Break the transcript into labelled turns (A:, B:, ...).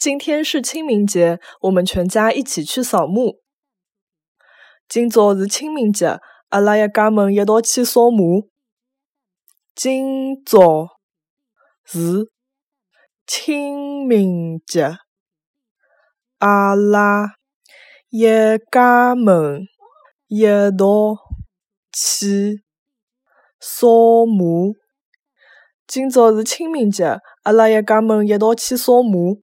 A: 今天是清明节，我们全家一起去扫墓。今朝是清明节，阿拉一家门一道去扫墓。今朝是清明节，阿拉一家门一道去扫墓。今朝是清明节，阿拉一家门一道去扫墓。